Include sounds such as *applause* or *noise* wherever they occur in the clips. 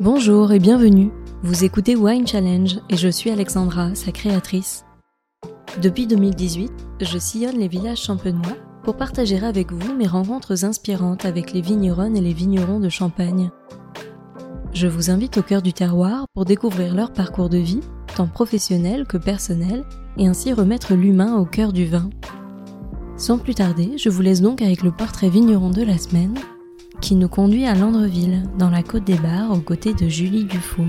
Bonjour et bienvenue. Vous écoutez Wine Challenge et je suis Alexandra, sa créatrice. Depuis 2018, je sillonne les villages champenois pour partager avec vous mes rencontres inspirantes avec les vigneronnes et les vignerons de Champagne. Je vous invite au cœur du terroir pour découvrir leur parcours de vie, tant professionnel que personnel, et ainsi remettre l'humain au cœur du vin. Sans plus tarder, je vous laisse donc avec le portrait vigneron de la semaine, qui nous conduit à Landreville, dans la côte des Bars, aux côtés de Julie Dufour.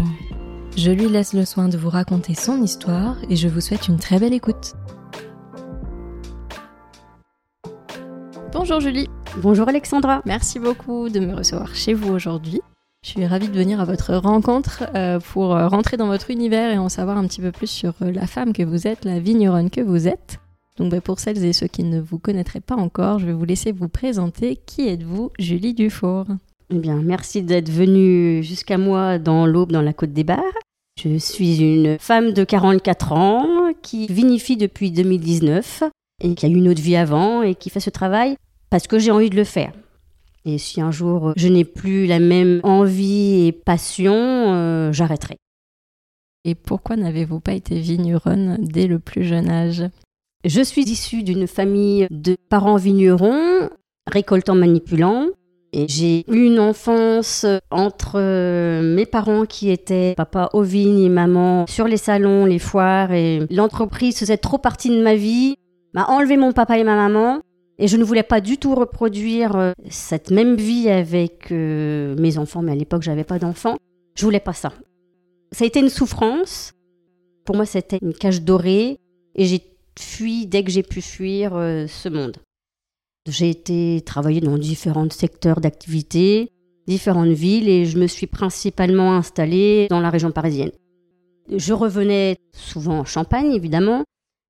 Je lui laisse le soin de vous raconter son histoire et je vous souhaite une très belle écoute. Bonjour Julie. Bonjour Alexandra. Merci beaucoup de me recevoir chez vous aujourd'hui. Je suis ravie de venir à votre rencontre euh, pour euh, rentrer dans votre univers et en savoir un petit peu plus sur euh, la femme que vous êtes, la vigneronne que vous êtes. Donc bah, pour celles et ceux qui ne vous connaîtraient pas encore, je vais vous laisser vous présenter. Qui êtes-vous, Julie Dufour? Eh bien, merci d'être venue jusqu'à moi dans l'Aube, dans la Côte des Bars. Je suis une femme de 44 ans qui vinifie depuis 2019 et qui a eu une autre vie avant et qui fait ce travail parce que j'ai envie de le faire. Et si un jour je n'ai plus la même envie et passion, euh, j'arrêterai. Et pourquoi n'avez-vous pas été vigneronne dès le plus jeune âge? Je suis issue d'une famille de parents vignerons, récoltants manipulants. Et j'ai eu une enfance entre euh, mes parents qui étaient papa aux vignes et maman sur les salons, les foires. Et l'entreprise faisait trop partie de ma vie, m'a enlevé mon papa et ma maman. Et je ne voulais pas du tout reproduire euh, cette même vie avec euh, mes enfants, mais à l'époque, j'avais pas d'enfants. Je voulais pas ça. Ça a été une souffrance. Pour moi, c'était une cage dorée. Et j'ai fui dès que j'ai pu fuir euh, ce monde. J'ai été travailler dans différents secteurs d'activité, différentes villes, et je me suis principalement installée dans la région parisienne. Je revenais souvent en Champagne, évidemment.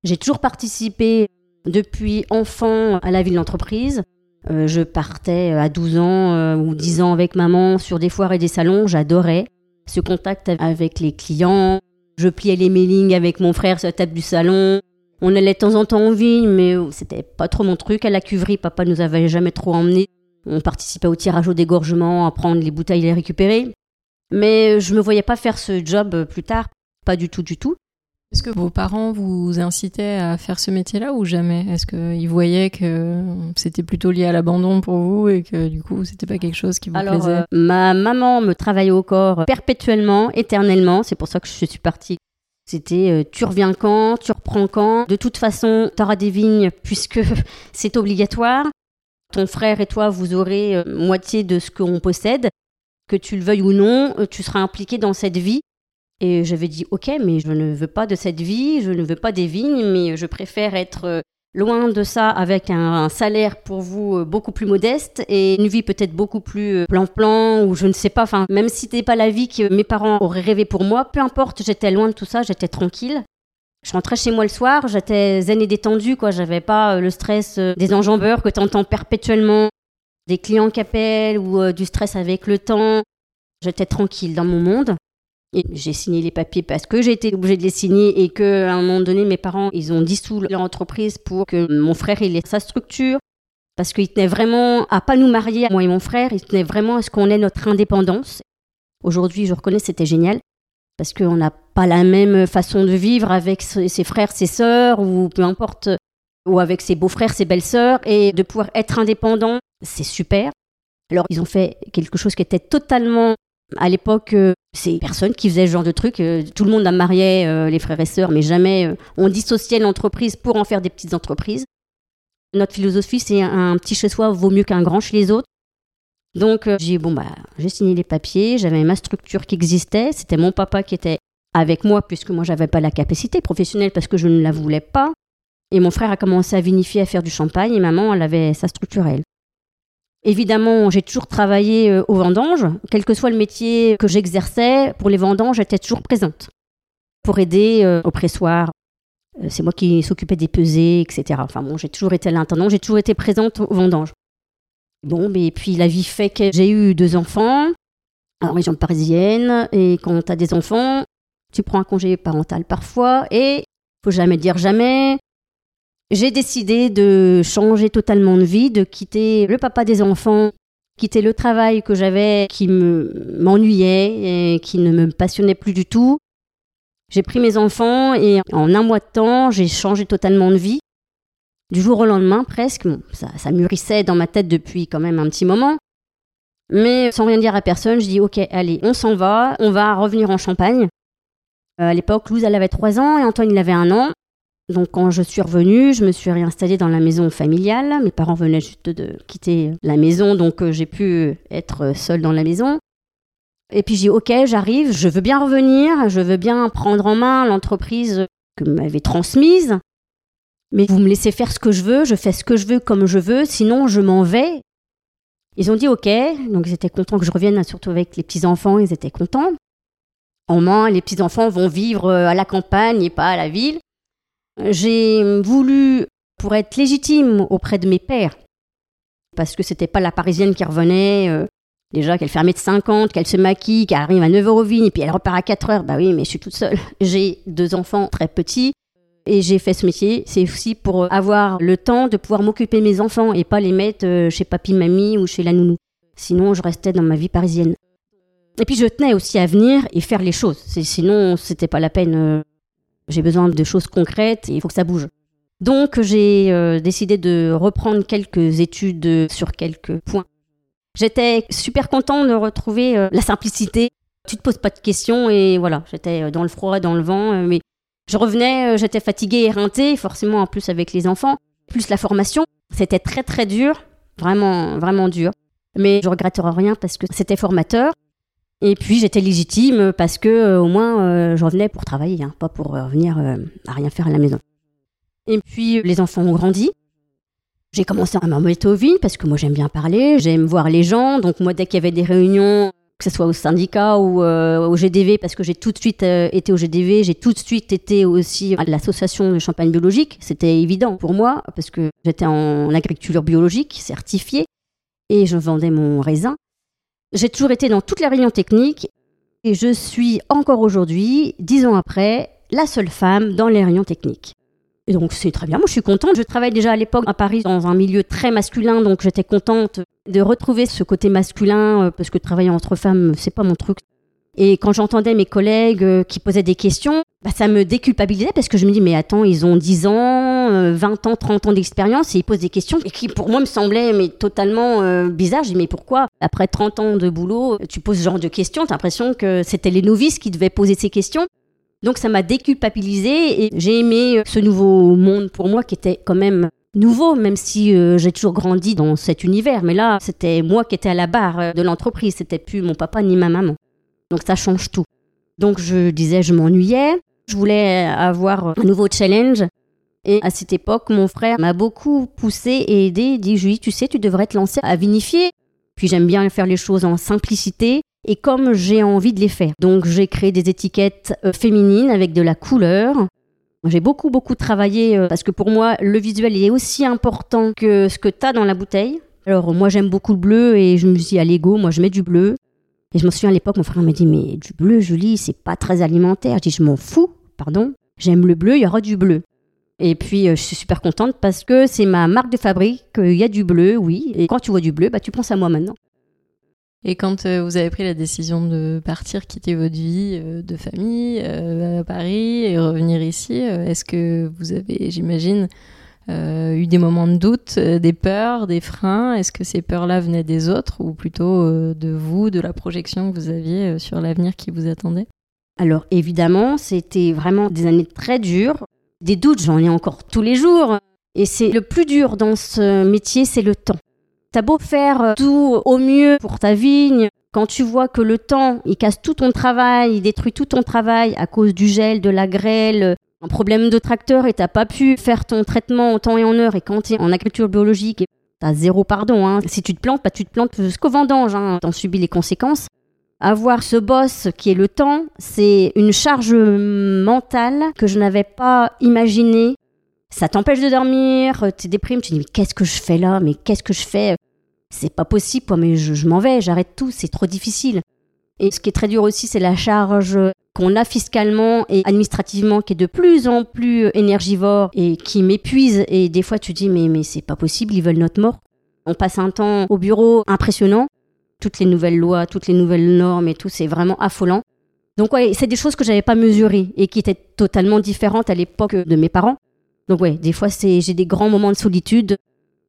J'ai toujours participé depuis enfant à la vie de l'entreprise. Euh, je partais à 12 ans euh, ou 10 ans avec maman sur des foires et des salons. J'adorais ce contact avec les clients. Je pliais les mailings avec mon frère sur la table du salon. On allait de temps en temps en vigne, mais c'était pas trop mon truc. À la cuverie, papa nous avait jamais trop emmenés. On participait au tirage au dégorgement, à prendre les bouteilles et les récupérer. Mais je me voyais pas faire ce job plus tard. Pas du tout, du tout. Est-ce que vos parents vous incitaient à faire ce métier-là ou jamais? Est-ce qu'ils voyaient que c'était plutôt lié à l'abandon pour vous et que du coup c'était pas quelque chose qui vous Alors, plaisait? euh, ma maman me travaillait au corps perpétuellement, éternellement. C'est pour ça que je suis partie. C'était euh, tu reviens quand, tu reprends quand. De toute façon, tu auras des vignes puisque *laughs* c'est obligatoire. Ton frère et toi, vous aurez euh, moitié de ce qu'on possède. Que tu le veuilles ou non, euh, tu seras impliqué dans cette vie. Et j'avais dit, ok, mais je ne veux pas de cette vie, je ne veux pas des vignes, mais je préfère être loin de ça avec un, salaire pour vous euh, beaucoup plus modeste et une vie peut-être beaucoup plus euh, plan-plan ou je ne sais pas, enfin, même si c'était pas la vie que mes parents auraient rêvé pour moi, peu importe, j'étais loin de tout ça, j'étais tranquille. Je rentrais chez moi le soir, j'étais zen et détendue, quoi, j'avais pas euh, le stress des enjambeurs que tu entends perpétuellement, des clients qui appellent ou du stress avec le temps. J'étais tranquille dans mon monde. J'ai signé les papiers parce que j'ai été obligée de les signer et que à un moment donné, mes parents, ils ont dissous leur entreprise pour que mon frère il ait sa structure. Parce qu'ils tenaient vraiment à pas nous marier, moi et mon frère, ils tenaient vraiment à ce qu'on ait notre indépendance. Aujourd'hui, je reconnais, c'était génial. Parce qu'on n'a pas la même façon de vivre avec ses frères, ses sœurs, ou peu importe, ou avec ses beaux-frères, ses belles-sœurs, et de pouvoir être indépendant, c'est super. Alors, ils ont fait quelque chose qui était totalement à l'époque, euh, c'est personne qui faisait ce genre de truc. Euh, tout le monde a marié euh, les frères et sœurs, mais jamais on dissociait l'entreprise pour en faire des petites entreprises. Notre philosophie, c'est un, petit chez soi vaut mieux qu'un grand chez les autres. Donc j'ai bon bah j'ai signé les papiers, j'avais ma structure qui existait, c'était mon papa qui était avec moi puisque moi j'avais pas la capacité professionnelle parce que je ne la voulais pas. Et mon frère a commencé à vinifier, à faire du champagne et maman elle avait sa structure elle. Évidemment, j'ai toujours travaillé euh, aux vendanges, quel que soit le métier que j'exerçais, pour les vendanges, j'étais toujours présente pour aider euh, au pressoir. Euh, C'est moi qui s'occupais des pesées, etc. Enfin bon, j'ai toujours été l'intendant, j'ai toujours été présente aux vendanges. Bon, mais puis la vie fait que j'ai eu deux enfants en région parisienne, et quand tu as des enfants, tu prends un congé parental parfois, et faut jamais dire jamais. J'ai décidé de changer totalement de vie, de quitter le papa des enfants quitter le travail que j'avais qui me m'ennuyait et qui ne me passionnait plus du tout. J'ai pris mes enfants et en un mois de temps, j'ai changé totalement de vie. Du jour au lendemain, presque. ça, ça mûrissait dans ma tête depuis quand même un petit moment. Mais sans rien dire à personne, je dis ok, allez, on s'en va, on va revenir en Champagne. Euh, à l'époque, Louise, elle avait 3 ans et Antoine, il avait un an. Donc quand je suis revenue, je me suis réinstallée dans la maison familiale. Mes parents venaient juste de quitter la maison, donc euh, j'ai pu être seule dans la maison. Et puis j'ai dit, ok, j'arrive, je veux bien revenir, je veux bien prendre en main l'entreprise que m'avait transmise. Mais vous me laissez faire ce que je veux, je fais ce que je veux comme je veux, sinon je m'en vais. Ils ont dit ok, donc ils étaient contents que je revienne, surtout avec les petits-enfants, ils étaient contents. Au moins, les petits-enfants vont vivre euh, à la campagne et pas à la ville. J'ai voulu, pour être légitime auprès de mes pères, parce que c'était pas la parisienne qui revenait, euh, déjà qu'elle fait 1m50, qu'elle se maquille, qu'elle arrive à 9h au vigne, et puis elle repart à 4h, bah oui, mais je suis toute seule. *laughs* J'ai deux enfants très petits, et j'ai fait ce métier, c'est aussi pour avoir le temps de pouvoir m'occuper de mes enfants et pas les mettre euh, chez papy, mamie ou chez la nounou. Sinon, je restais dans ma vie parisienne. Et puis, je tenais aussi à venir et faire les choses. Sinon, c'était pas la peine. Euh, j'ai besoin de choses concrètes et il faut que ça bouge. Donc, j'ai euh, décidé de reprendre quelques études sur quelques points. J'étais super content de retrouver la simplicité. Tu te poses pas de questions et voilà, j'étais dans le froid, dans le vent, mais je revenais, euh, j'étais fatiguée, éreintée, forcément en plus avec les enfants, plus la formation. C'était très très dur, vraiment vraiment dur. Mais je regretterai rien parce que c'était formateur. Et puis j'étais légitime parce que euh, au moins euh, je revenais pour travailler, hein, pas pour revenir à rien faire à la maison. Et puis les enfants ont grandi. J'ai commencé à m'embêter au vide parce que moi j'aime bien parler, j'aime voir les gens. Donc moi dès qu'il y avait des réunions, que ce soit au syndicat ou euh, au GDV, parce que j'ai tout de suite euh, été au GDV, j'ai tout de suite été aussi à l'association de champagne biologique. C'était évident pour moi, parce que j'étais en agriculture biologique, certifiée, et je vendais mon raisin. J'ai toujours été dans toutes les réunions techniques, et je suis encore aujourd'hui, dix ans après, la seule femme dans les réunions techniques. Et donc c'est très bien, moi je suis contente. Je travaille déjà à l'époque à Paris dans un milieu très masculin, donc j'étais contente de retrouver ce côté masculin, euh, parce que travailler entre femmes, c'est pas mon truc. Et quand j'entendais mes collègues euh, qui posaient des questions, bah, ça me déculpabilisait parce que je me dis, mais attends, ils ont 10 ans, 20 euh, ans, 30 ans d'expérience et ils posent des questions qui pour moi me semblaient mais, totalement bizarres. Je dis, mais pourquoi, après 30 ans de boulot, tu poses ce genre de questions T'as l'impression que c'était les novices qui devaient poser ces questions. Donc ça m'a déculpabilisée et j'ai aimé euh, ce nouveau monde pour moi qui était quand même nouveau, même si euh, j'ai toujours grandi dans cet univers. Mais là, c'était moi qui étais à la barre euh, de l'entreprise, c'était plus mon papa ni ma maman. Donc ça change tout. Donc je disais, je m'ennuyais, je voulais avoir un nouveau challenge. Et à cette époque, mon frère m'a beaucoup poussé et aidé, dit Julie, tu sais, tu devrais te lancer à vinifier. Puis j'aime bien faire les choses en simplicité et comme j'ai envie de les faire. Donc j'ai créé des étiquettes euh, féminines avec de la couleur. J'ai beaucoup beaucoup travaillé euh, parce que pour moi le visuel est aussi important que ce que tu as dans la bouteille. Alors moi j'aime beaucoup le bleu et je me suis dit à l'ego, moi je mets du bleu. Et je me souviens à l'époque, mon frère m'a dit mais du bleu Julie, c'est pas très alimentaire. Je dis je m'en fous, J'aime le bleu, il y aura du bleu. Et puis euh, je suis super contente parce que c'est ma marque de fabrique, il y a du bleu, oui. Et quand tu vois du bleu, bah tu penses à moi maintenant. Et quand euh, vous avez pris la décision de partir, quitter votre vie euh, de famille euh, à Paris et revenir ici, est-ce que vous avez, j'imagine, eu des moments de doute, des peurs, des freins? Est-ce que ces peurs-là venaient des autres ou plutôt de vous, de la projection que vous aviez sur l'avenir qui vous attendait? Alors évidemment, c'était vraiment des années très dures. Des doutes, j'en ai encore tous les jours. Et c'est le plus dur dans ce métier, c'est le temps. T'as beau faire tout au mieux pour ta vigne, quand tu vois que le temps, il casse tout ton travail, il détruit tout ton travail à cause du gel, de la grêle, un problème de tracteur et t'as pas pu faire ton traitement en temps et en heure et quand tu es en agriculture biologique, t'as zéro pardon. Hein. Si tu te plantes, bah, tu te plantes jusqu'au vendange, hein. t'en subis les conséquences. Avoir ce boss qui est le temps, c'est une charge mentale que je n'avais pas imaginée ça t'empêche de dormir, tu déprimes, tu dis mais qu'est-ce que je fais là, mais qu'est-ce que je fais? C'est pas possible, mais je, m'en vais, j'arrête tout, c'est trop difficile. Et ce qui est très dur aussi, c'est la charge qu'on a fiscalement et administrativement qui est de plus en plus énergivore et qui m'épuise. Et des fois, tu dis mais, mais c'est pas possible, ils veulent notre mort. On passe un temps au bureau impressionnant. Toutes les nouvelles lois, toutes les nouvelles normes et tout, c'est vraiment affolant. Donc ouais, c'est des choses que j'avais pas mesurées et qui étaient totalement différentes à l'époque de mes parents. Donc ouais, des fois j'ai des grands moments de solitude.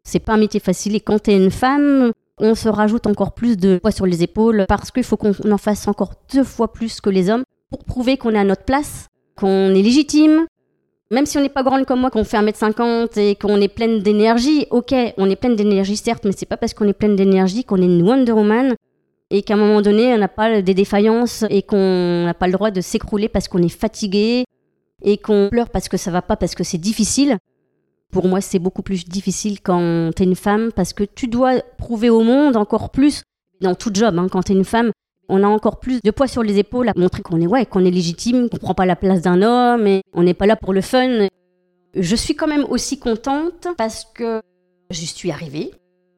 C'est pas un métier facile et quand tu es une femme, on se rajoute encore plus de poids sur les épaules parce qu'il faut qu'on en fasse encore deux fois plus que les hommes pour prouver qu'on est à notre place, qu'on est légitime. Même si on n'est pas grande comme moi, qu'on fait 1m50 et qu'on est pleine d'énergie, ok, on est pleine d'énergie certes, mais c'est pas parce qu'on est pleine d'énergie qu'on est une Wonder Woman et qu'à un moment donné, on n'a pas des défaillances et qu'on n'a pas le droit de s'écrouler parce qu'on est fatigué et qu'on pleure parce que ça va pas, parce que c'est difficile. Pour moi, c'est beaucoup plus difficile quand tu es une femme parce que tu dois prouver au monde encore plus, dans tout job, hein, quand tu es une femme, on a encore plus de poids sur les épaules à montrer qu'on est, ouais, qu'on est légitime, qu'on prend pas la place d'un homme et on n'est pas là pour le fun. Je suis quand même aussi contente parce que je suis arrivée,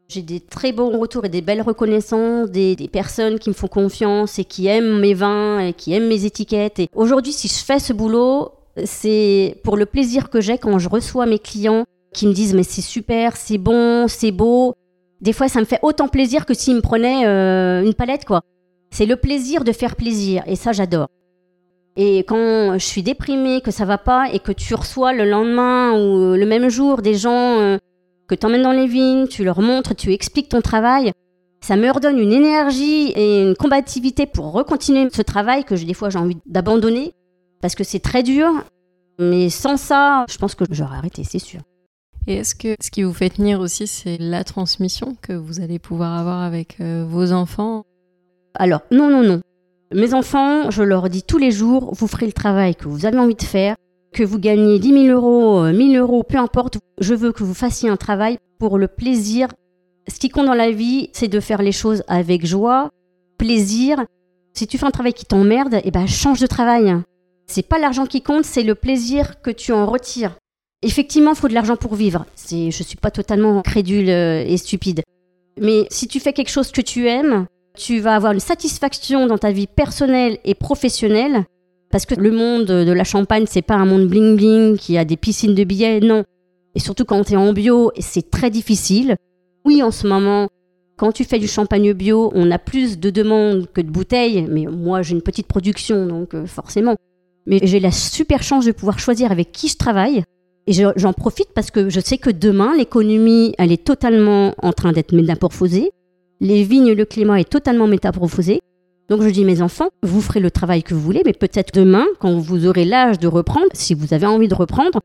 j'ai des très bons retours et des belles reconnaissances des, personnes qui me font confiance et qui aiment mes vins et qui aiment mes étiquettes. Et aujourd'hui, si je fais ce boulot, c'est pour le plaisir que j'ai quand je reçois mes clients qui me disent mais c'est super, c'est bon, c'est beau. Des fois, ça me fait autant plaisir que s'ils me prenaient euh, une palette, quoi. C'est le plaisir de faire plaisir et ça, j'adore. Et quand je suis déprimée, que ça va pas et que tu reçois le lendemain ou le même jour des gens euh, que tu emmènes dans les vignes, tu leur montres, tu expliques ton travail. Ça me redonne une énergie et une combativité pour recontinuer ce travail que des fois j'ai envie d'abandonner parce que c'est très dur. Mais sans ça, je pense que j'aurais arrêté, c'est sûr. Et est-ce que ce qui vous fait tenir aussi, c'est la transmission que vous allez pouvoir avoir avec euh, vos enfants? Alors, non, non, non. Mes enfants, je leur dis tous les jours, vous ferez le travail que vous avez envie de faire que vous gagnez 10 000 euros, 1000 euh, euros, peu importe, je veux que vous fassiez un travail pour le plaisir. Ce qui compte dans la vie, c'est de faire les choses avec joie, plaisir. Si tu fais un travail qui t'emmerde, eh ben change de travail. C'est pas l'argent qui compte, c'est le plaisir que tu en retires. Effectivement, il faut de l'argent pour vivre. C'est, je suis pas totalement crédule euh, et stupide. Mais si tu fais quelque chose que tu aimes, tu vas avoir une satisfaction dans ta vie personnelle et professionnelle parce que le monde de la Champagne, c'est pas un monde bling bling qui a des piscines de billets, non. Et surtout quand tu es en bio, c'est très difficile. Oui, en ce moment, quand tu fais du champagne bio, on a plus de demandes que de bouteilles, mais moi j'ai une petite production, donc euh, forcément. Mais j'ai la super chance de pouvoir choisir avec qui je travaille. Et j'en profite parce que je sais que demain, l'économie, elle est totalement en train d'être métamorphosée. Les vignes, le climat est totalement métamorphosé. Donc je dis mes enfants, vous ferez le travail que vous voulez, mais peut-être demain, quand vous aurez l'âge de reprendre, si vous avez envie de reprendre,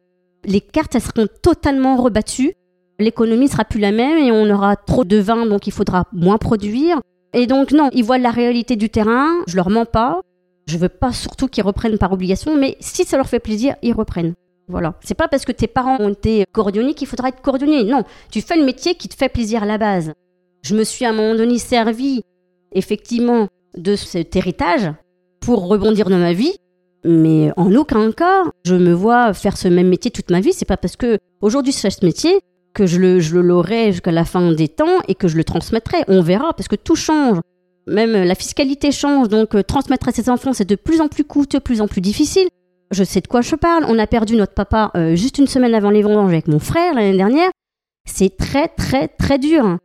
les cartes elles seront totalement rebattues. L'économie sera plus la même et on aura trop de vin, donc il faudra moins produire. Et donc non, ils voient la réalité du terrain. Je leur mens pas. Je veux pas surtout qu'ils reprennent par obligation, mais si ça leur fait plaisir, ils reprennent. Voilà. C'est pas parce que tes parents ont été cordonniers qu'il faudra être cordonnier. Non, tu fais le métier qui te fait plaisir à la base. Je me suis à un moment donné servi, effectivement, de cet héritage pour rebondir dans ma vie. Mais en aucun cas, je me vois faire ce même métier toute ma vie. C'est pas parce que aujourd'hui je fais ce métier que je le, je l'aurai jusqu'à la fin des temps et que je le transmettrai. On verra parce que tout change. Même la fiscalité change. Donc euh, transmettre à ses enfants, c'est de plus en plus coûteux, de plus en plus difficile. Je sais de quoi je parle. On a perdu notre papa euh, juste une semaine avant les vendanges avec mon frère l'année dernière. C'est très très très dur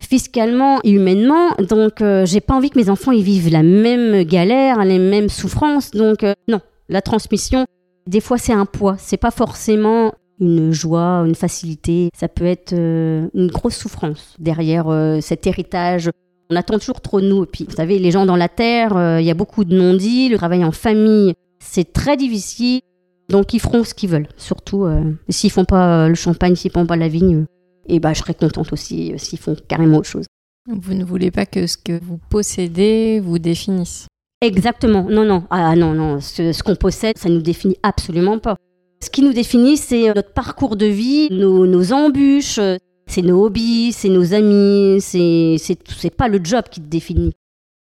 fiscalement et humainement. Donc, euh, j'ai pas envie que mes enfants ils vivent la même galère, les mêmes souffrances. Donc, euh, non, la transmission, des fois, c'est un poids. C'est pas forcément une joie, une facilité. Ça peut être euh, une grosse souffrance derrière cet héritage. On attend toujours trop de nous. Et puis, vous savez, les gens dans la terre, il y a beaucoup de non-dits. Le travail en famille, c'est très difficile. Donc, ils feront ce qu'ils veulent. Surtout, s'ils font pas le champagne, s'ils font pas la vigne, et bah, je serais contente aussi euh, s'ils font carrément autre chose. Vous ne voulez pas que ce que vous possédez vous définisse? Exactement. Non, non. Ah non, non. Ce, qu'on possède, ça ne nous définit absolument pas. Ce qui nous définit, c'est euh, notre parcours de vie, nos, embûches, euh, c'est nos hobbies, c'est nos amis, c'est, c'est, pas le job qui te définit.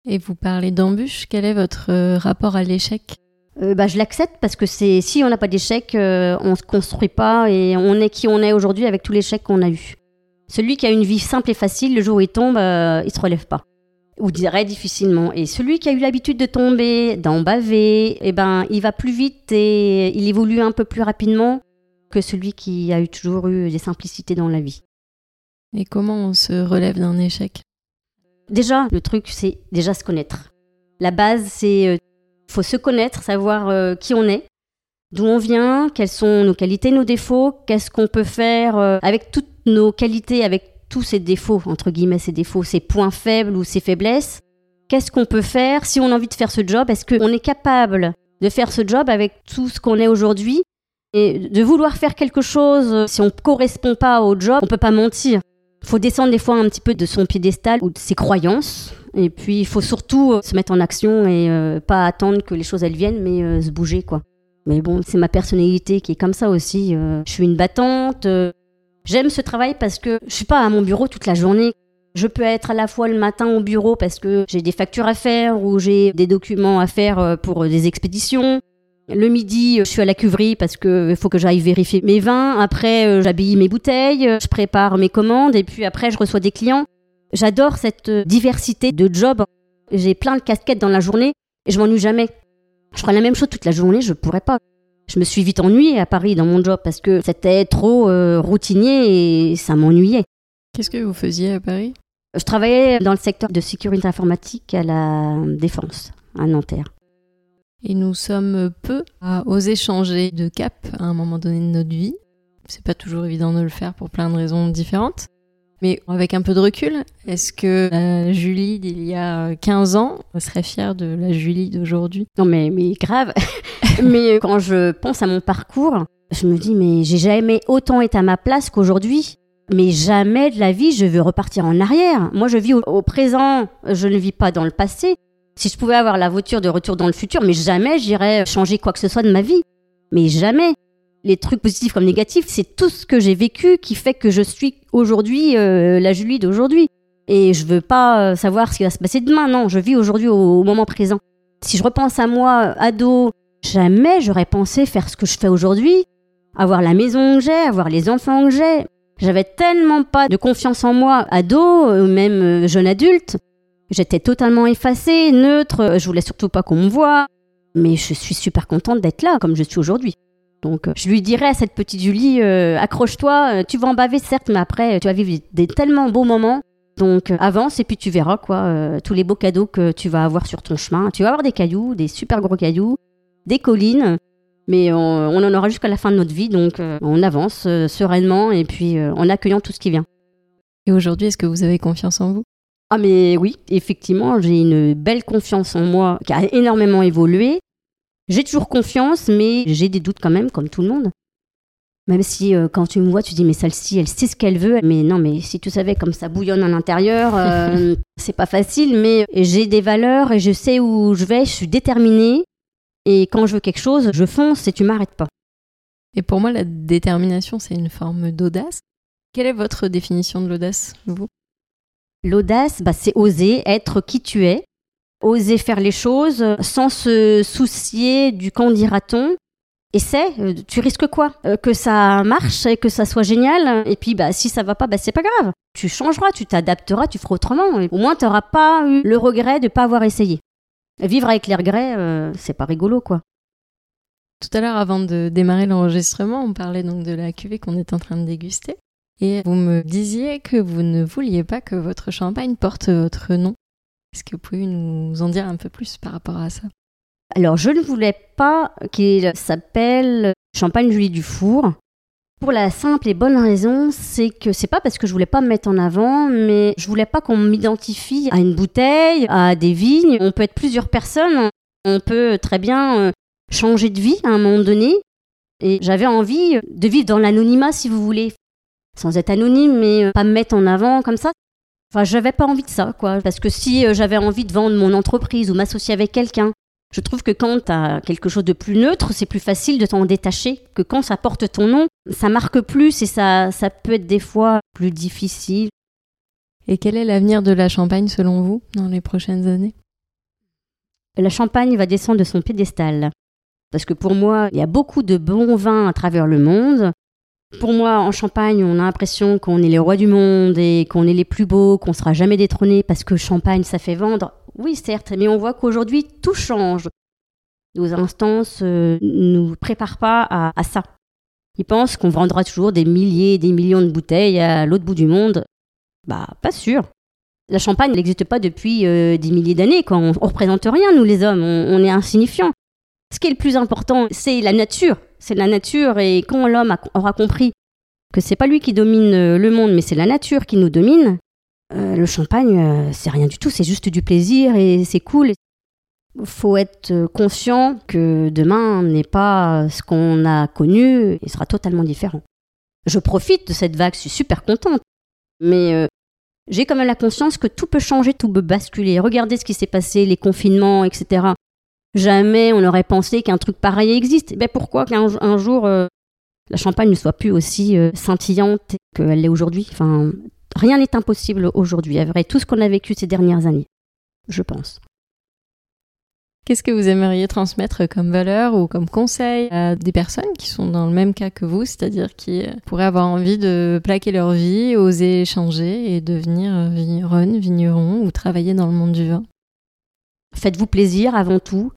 Et vous parlez d'embûches, quel est votre rapport à l'échec? Euh, bah, je l'accepte parce que c'est si on n'a pas d'échec, euh, on se construit pas et on est qui on est aujourd'hui avec tous les chèques qu'on a eu. Celui qui a une vie simple et facile, le jour où il tombe, euh, il se relève pas ou dirait difficilement. Et celui qui a eu l'habitude de tomber, d'en baver, eh ben, il va plus vite et il évolue un peu plus rapidement que celui qui a eu toujours eu des simplicités dans la vie. Et comment on se relève d'un échec? Déjà, le truc, c'est déjà se connaître. La base, c'est euh, faut se connaître, savoir euh, qui on est, d'où on vient, quelles sont nos qualités, nos défauts, qu'est-ce qu'on peut faire euh, avec toutes nos qualités, avec tous ces défauts, entre guillemets, ces défauts, ces points faibles ou ces faiblesses. Qu'est-ce qu'on peut faire si on a envie de faire ce job? Est-ce qu'on est capable de faire ce job avec tout ce qu'on est aujourd'hui? Et de vouloir faire quelque chose, si on ne correspond pas au job, on peut pas mentir. Faut descendre des fois un petit peu de son piédestal ou de ses croyances. Et puis il faut surtout euh, se mettre en action et euh, pas attendre que les choses elles viennent, mais euh, se bouger quoi. Mais bon, c'est ma personnalité qui est comme ça aussi. je suis une battante. J'aime ce travail parce que je suis pas à mon bureau toute la journée. Je peux être à la fois le matin au bureau parce que j'ai des factures à faire ou j'ai des documents à faire pour des expéditions. Le midi, je suis à la cuverie parce qu'il faut que j'aille vérifier mes vins. Après, euh, j'habille mes bouteilles, je prépare mes commandes et puis après, je reçois des clients. J'adore cette euh, diversité de jobs. J'ai plein de casquettes dans la journée et je m'ennuie jamais. Je ferais la même chose toute la journée, je pourrais pas. Je me suis vite ennuyée à Paris dans mon job parce que c'était trop euh, routinier et ça m'ennuyait. Qu'est-ce que vous faisiez à Paris? Je travaillais dans le secteur de sécurité informatique à la Défense, à Nanterre. Et nous sommes peu à oser changer de cap à un moment donné de notre vie. C'est pas toujours évident de le faire pour plein de raisons différentes. Mais avec un peu de recul, est-ce que la Julie d'il y a 15 ans serait fière de la Julie d'aujourd'hui? Non mais, mais grave. *laughs* mais quand je pense à mon parcours, je me dis mais j'ai jamais autant été à ma place qu'aujourd'hui. Mais jamais de la vie je veux repartir en arrière. Moi je vis au présent, je ne vis pas dans le passé. Si je pouvais avoir la voiture de retour dans le futur, mais jamais j'irais changer quoi que ce soit de ma vie. Mais jamais. Les trucs positifs comme négatifs, c'est tout ce que j'ai vécu qui fait que je suis aujourd'hui euh, la Julie d'aujourd'hui. Et je veux pas euh, savoir ce qui va se passer demain. Non, je vis aujourd'hui au, moment présent. Si je repense à moi, ado, jamais j'aurais pensé faire ce que je fais aujourd'hui. Avoir la maison que j'ai, avoir les enfants que j'ai. J'avais tellement pas de confiance en moi, ado, ou même euh, jeune adulte, J'étais totalement effacée, neutre, je voulais surtout pas qu'on me voie. Mais je suis super contente d'être là, comme je suis aujourd'hui. Donc je lui dirais à cette petite Julie, euh, accroche-toi, euh, tu vas en baver certes, mais après tu vas vivre des tellement beaux moments. Donc euh, avance et puis tu verras quoi, tous les beaux cadeaux que tu vas avoir sur ton chemin. Tu vas avoir des cailloux, des super gros cailloux, des collines, mais on en aura jusqu'à la fin de notre vie. Donc on avance sereinement et puis en accueillant tout ce qui vient. Et aujourd'hui, est-ce que vous avez confiance en vous? Ah mais oui, effectivement, j'ai une belle confiance en moi qui a énormément évolué. J'ai toujours confiance, mais j'ai des doutes quand même, comme tout le monde. Même si euh, quand tu me vois, tu dis mais celle-ci, elle sait ce qu'elle veut. Mais non, mais si tu savais comme ça bouillonne à l'intérieur, euh, *laughs* c'est pas facile. Mais j'ai des valeurs et je sais où je vais. Je suis déterminée. Et quand je veux quelque chose, je fonce et tu m'arrêtes pas. Et pour moi, la détermination, c'est une forme d'audace. Quelle est votre définition de l'audace, vous? L'audace, bah, c'est oser être qui tu es, oser faire les choses sans se soucier du quand dira-t-on. Essaie, euh, tu risques quoi? Euh, Que ça marche et que ça soit génial. Et puis, bah, si ça va pas, bah, c'est pas grave. Tu changeras, tu t'adapteras, tu feras autrement. Au moins, tu n'auras pas eu le regret de ne pas avoir essayé. Vivre avec les regrets, euh, c'est pas rigolo, quoi. Tout à l'heure, avant de démarrer l'enregistrement, on parlait donc de la cuvée qu'on est en train de déguster. Et vous me disiez que vous ne vouliez pas que votre champagne porte votre nom. Est-ce que vous pouvez nous en dire un peu plus par rapport à ça? Alors, je ne voulais pas qu'il s'appelle Champagne Julie Dufour. Pour la simple et bonne raison, c'est que c'est pas parce que je voulais pas me mettre en avant, mais je voulais pas qu'on m'identifie à une bouteille, à des vignes. On peut être plusieurs personnes. On peut très bien euh, changer de vie à un moment donné. Et j'avais envie de vivre dans l'anonymat, si vous voulez sans être anonyme, mais euh, pas me mettre en avant comme ça. Enfin, j'avais pas envie de ça, quoi. Parce que si euh, j'avais envie de vendre mon entreprise ou m'associer avec quelqu'un, je trouve que quand tu as quelque chose de plus neutre, c'est plus facile de t'en détacher. Que quand ça porte ton nom, ça marque plus et ça, ça peut être des fois plus difficile. Et quel est l'avenir de la Champagne selon vous dans les prochaines années? La Champagne va descendre de son piédestal. Parce que pour moi, il y a beaucoup de bons vins à travers le monde. Pour moi, en Champagne, on a l'impression qu'on est les rois du monde et qu'on est les plus beaux, qu'on sera jamais détrônés parce que Champagne, ça fait vendre. Oui, certes, mais on voit qu'aujourd'hui, tout change. Nos instances ne euh, nous préparent pas à, ça. Ils pensent qu'on vendra toujours des milliers et des millions de bouteilles à l'autre bout du monde. Bah, pas sûr. La Champagne n'existe pas depuis euh, des milliers d'années. On ne représente rien, nous les hommes, on, est insignifiants. Ce qui est le plus important, c'est la nature. C'est la nature, et quand l'homme aura compris que c'est pas lui qui domine euh, le monde, mais c'est la nature qui nous domine, euh, le champagne, c'est rien du tout, c'est juste du plaisir et c'est cool. Il faut être conscient que demain n'est pas ce qu'on a connu et sera totalement différent. Je profite de cette vague, je suis super contente. Mais j'ai quand même la conscience que tout peut changer, tout peut basculer. Regardez ce qui s'est passé, les confinements, etc. Jamais on n'aurait pensé qu'un truc pareil existe. Ben pourquoi qu'un jour euh, la Champagne ne soit plus aussi euh, scintillante qu'elle l'est aujourd'hui? Enfin, rien n'est impossible aujourd'hui, avec tout ce qu'on a vécu ces dernières années, je pense. Qu'est-ce que vous aimeriez transmettre comme valeur ou comme conseil à des personnes qui sont dans le même cas que vous, c'est-à-dire qui euh, pourraient avoir envie de plaquer leur vie, oser changer et devenir euh, vigneronne, vigneron ou travailler dans le monde du vin? Faites-vous plaisir avant tout.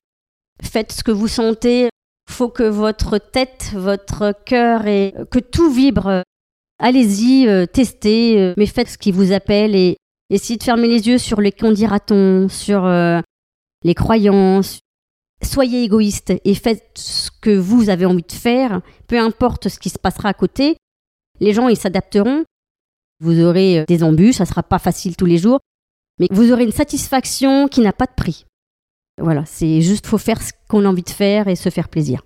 Faites ce que vous sentez. Faut que votre tête, votre cœur et que tout vibre. Allez-y, euh, testez, mais faites ce qui vous appelle et essayez de fermer les yeux sur les qu'on dira-t-on, sur les croyances. Soyez égoïste et faites ce que vous avez envie de faire, peu importe ce qui se passera à côté. Les gens, ils s'adapteront. Vous aurez euh, des embûches, ça sera pas facile tous les jours, mais vous aurez une satisfaction qui n'a pas de prix. Voilà, c'est juste faut faire ce qu'on a envie de faire et se faire plaisir.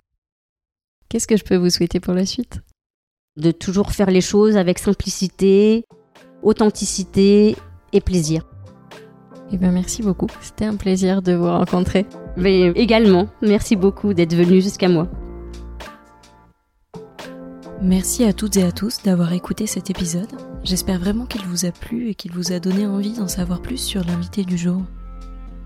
Qu'est-ce que je peux vous souhaiter pour la suite? De toujours faire les choses avec simplicité, authenticité et plaisir. Eh bien, merci beaucoup. C'était un plaisir de vous rencontrer. Mais également, merci beaucoup d'être venu jusqu'à moi. Merci à toutes et à tous d'avoir écouté cet épisode. J'espère vraiment qu'il vous a plu et qu'il vous a donné envie d'en savoir plus sur l'invité du jour.